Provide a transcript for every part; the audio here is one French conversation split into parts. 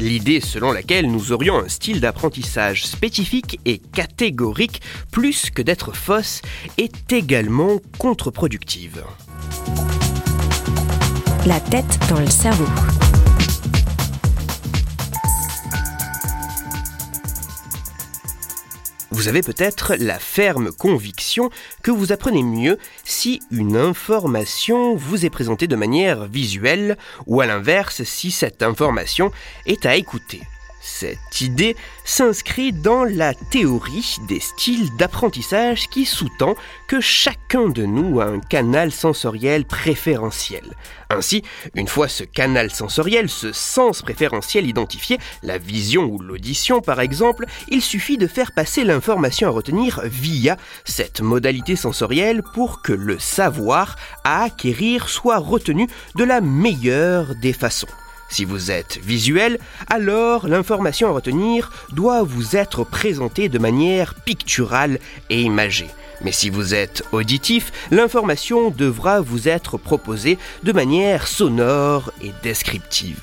L'idée selon laquelle nous aurions un style d'apprentissage spécifique et catégorique plus que d'être fausse est également contre-productive. La tête dans le cerveau. Vous avez peut-être la ferme conviction que vous apprenez mieux si une information vous est présentée de manière visuelle ou à l'inverse si cette information est à écouter. Cette idée s'inscrit dans la théorie des styles d'apprentissage qui sous-tend que chacun de nous a un canal sensoriel préférentiel. Ainsi, une fois ce canal sensoriel, ce sens préférentiel identifié, la vision ou l'audition par exemple, il suffit de faire passer l'information à retenir via cette modalité sensorielle pour que le savoir à acquérir soit retenu de la meilleure des façons. Si vous êtes visuel, alors l'information à retenir doit vous être présentée de manière picturale et imagée. Mais si vous êtes auditif, l'information devra vous être proposée de manière sonore et descriptive.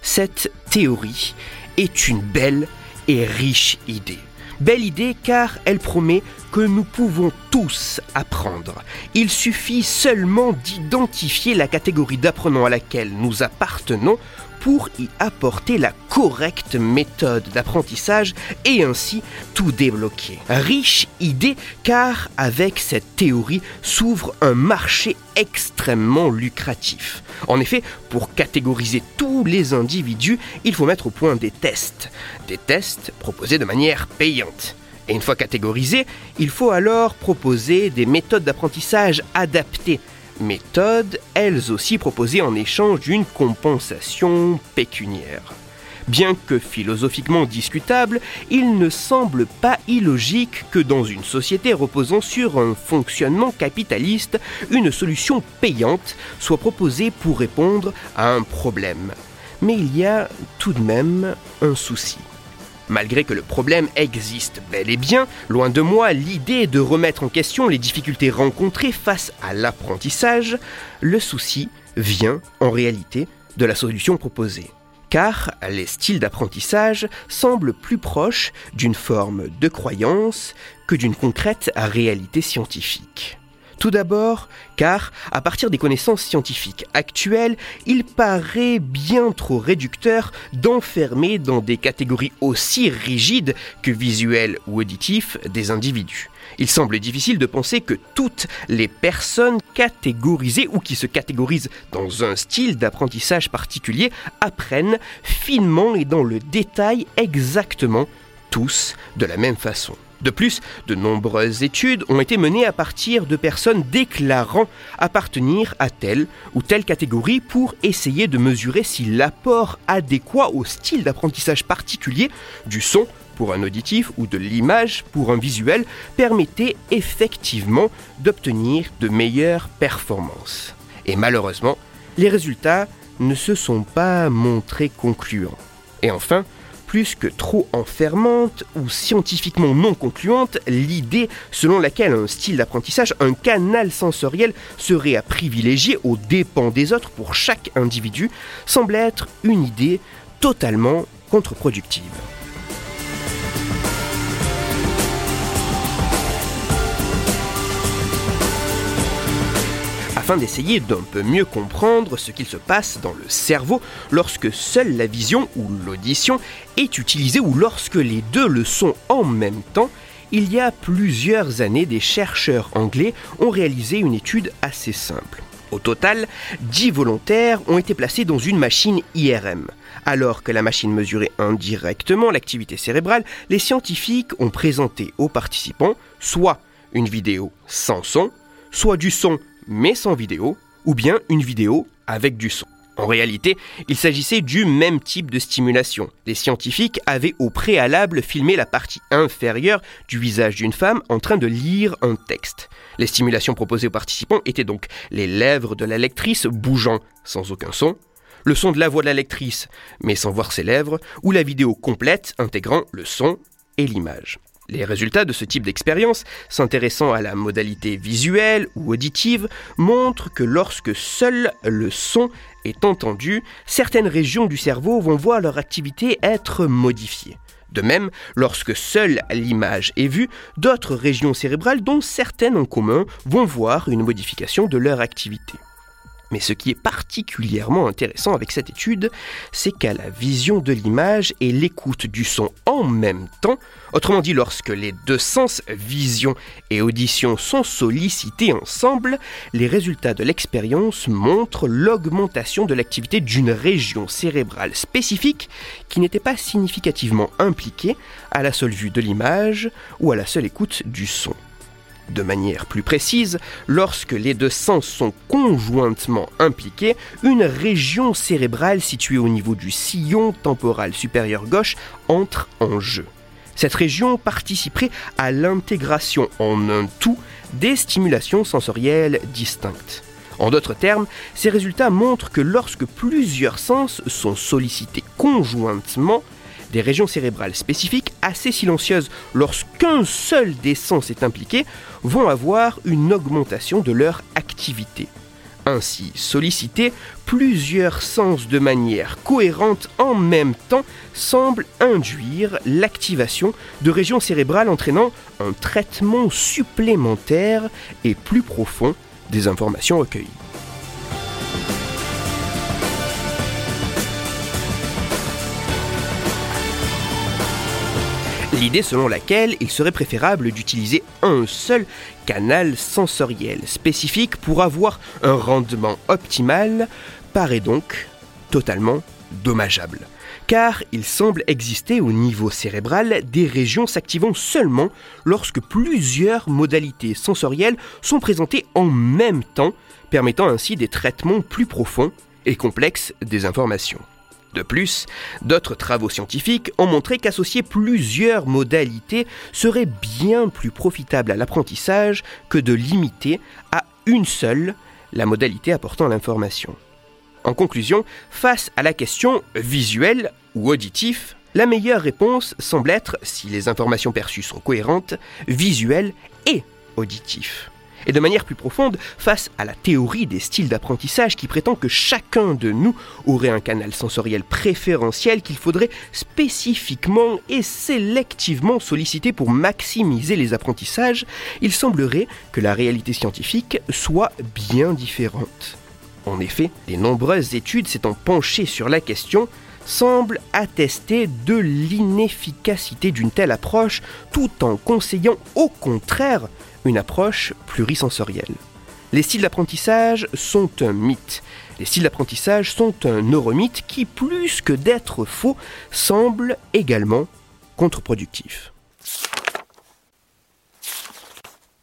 Cette théorie est une belle et riche idée. Belle idée car elle promet que nous pouvons tous apprendre. Il suffit seulement d'identifier la catégorie d'apprenants à laquelle nous appartenons pour y apporter la correcte méthode d'apprentissage et ainsi tout débloquer. Riche idée car avec cette théorie s'ouvre un marché extrêmement lucratif. En effet, pour catégoriser tous les individus, il faut mettre au point des tests. Des tests proposés de manière payante. Et une fois catégorisés, il faut alors proposer des méthodes d'apprentissage adaptées méthodes, elles aussi proposées en échange d'une compensation pécuniaire. Bien que philosophiquement discutable, il ne semble pas illogique que dans une société reposant sur un fonctionnement capitaliste, une solution payante soit proposée pour répondre à un problème. Mais il y a tout de même un souci. Malgré que le problème existe bel et bien, loin de moi l'idée de remettre en question les difficultés rencontrées face à l'apprentissage, le souci vient en réalité de la solution proposée. Car les styles d'apprentissage semblent plus proches d'une forme de croyance que d'une concrète réalité scientifique. Tout d'abord, car, à partir des connaissances scientifiques actuelles, il paraît bien trop réducteur d'enfermer dans des catégories aussi rigides que visuelles ou auditifs des individus. Il semble difficile de penser que toutes les personnes catégorisées ou qui se catégorisent dans un style d'apprentissage particulier apprennent finement et dans le détail exactement tous de la même façon. De plus, de nombreuses études ont été menées à partir de personnes déclarant appartenir à telle ou telle catégorie pour essayer de mesurer si l'apport adéquat au style d'apprentissage particulier du son pour un auditif ou de l'image pour un visuel permettait effectivement d'obtenir de meilleures performances. Et malheureusement, les résultats ne se sont pas montrés concluants. Et enfin, plus que trop enfermante ou scientifiquement non concluante, l'idée selon laquelle un style d'apprentissage, un canal sensoriel serait à privilégier aux dépens des autres pour chaque individu, semble être une idée totalement contre-productive. Afin d'essayer d'un peu mieux comprendre ce qu'il se passe dans le cerveau lorsque seule la vision ou l'audition est utilisée ou lorsque les deux le sont en même temps, il y a plusieurs années, des chercheurs anglais ont réalisé une étude assez simple. Au total, 10 volontaires ont été placés dans une machine IRM. Alors que la machine mesurait indirectement l'activité cérébrale, les scientifiques ont présenté aux participants soit une vidéo sans son, soit du son mais sans vidéo, ou bien une vidéo avec du son. En réalité, il s'agissait du même type de stimulation. Les scientifiques avaient au préalable filmé la partie inférieure du visage d'une femme en train de lire un texte. Les stimulations proposées aux participants étaient donc les lèvres de la lectrice bougeant sans aucun son, le son de la voix de la lectrice mais sans voir ses lèvres, ou la vidéo complète intégrant le son et l'image. Les résultats de ce type d'expérience, s'intéressant à la modalité visuelle ou auditive, montrent que lorsque seul le son est entendu, certaines régions du cerveau vont voir leur activité être modifiée. De même, lorsque seule l'image est vue, d'autres régions cérébrales, dont certaines en commun, vont voir une modification de leur activité. Mais ce qui est particulièrement intéressant avec cette étude, c'est qu'à la vision de l'image et l'écoute du son même temps, autrement dit lorsque les deux sens, vision et audition, sont sollicités ensemble, les résultats de l'expérience montrent l'augmentation de l'activité d'une région cérébrale spécifique qui n'était pas significativement impliquée à la seule vue de l'image ou à la seule écoute du son. De manière plus précise, lorsque les deux sens sont conjointement impliqués, une région cérébrale située au niveau du sillon temporal supérieur gauche entre en jeu. Cette région participerait à l'intégration en un tout des stimulations sensorielles distinctes. En d'autres termes, ces résultats montrent que lorsque plusieurs sens sont sollicités conjointement, des régions cérébrales spécifiques, assez silencieuses lorsqu'un seul des sens est impliqué, vont avoir une augmentation de leur activité. Ainsi sollicités, plusieurs sens de manière cohérente en même temps semblent induire l'activation de régions cérébrales entraînant un traitement supplémentaire et plus profond des informations recueillies. L'idée selon laquelle il serait préférable d'utiliser un seul canal sensoriel spécifique pour avoir un rendement optimal paraît donc totalement dommageable. Car il semble exister au niveau cérébral des régions s'activant seulement lorsque plusieurs modalités sensorielles sont présentées en même temps, permettant ainsi des traitements plus profonds et complexes des informations. De plus, d'autres travaux scientifiques ont montré qu'associer plusieurs modalités serait bien plus profitable à l'apprentissage que de limiter à une seule la modalité apportant l'information. En conclusion, face à la question visuelle ou auditif, la meilleure réponse semble être, si les informations perçues sont cohérentes, visuelle et auditif et de manière plus profonde face à la théorie des styles d'apprentissage qui prétend que chacun de nous aurait un canal sensoriel préférentiel qu'il faudrait spécifiquement et sélectivement solliciter pour maximiser les apprentissages, il semblerait que la réalité scientifique soit bien différente. En effet, les nombreuses études s'étant penchées sur la question semblent attester de l'inefficacité d'une telle approche tout en conseillant au contraire une approche plurisensorielle. Les styles d'apprentissage sont un mythe. Les styles d'apprentissage sont un neuromythe qui, plus que d'être faux, semble également contre-productif.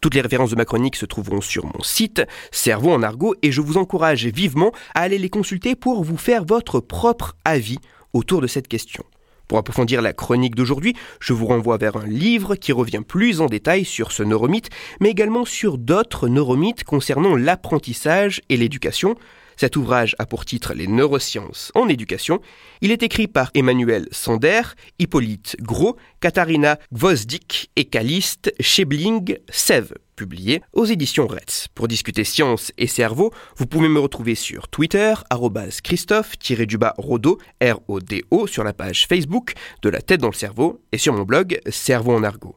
Toutes les références de ma chronique se trouveront sur mon site, Cerveau en argot, et je vous encourage vivement à aller les consulter pour vous faire votre propre avis autour de cette question. Pour approfondir la chronique d'aujourd'hui, je vous renvoie vers un livre qui revient plus en détail sur ce neuromythe, mais également sur d'autres neuromythes concernant l'apprentissage et l'éducation. Cet ouvrage a pour titre Les neurosciences en éducation. Il est écrit par Emmanuel Sander, Hippolyte Gros, Katharina Gvozdik et Caliste Schebling Sev publié aux éditions Retz. Pour discuter science et cerveau, vous pouvez me retrouver sur Twitter, Christophe-Rodo, R-O-D-O, sur la page Facebook de La tête dans le cerveau et sur mon blog Cerveau en argot.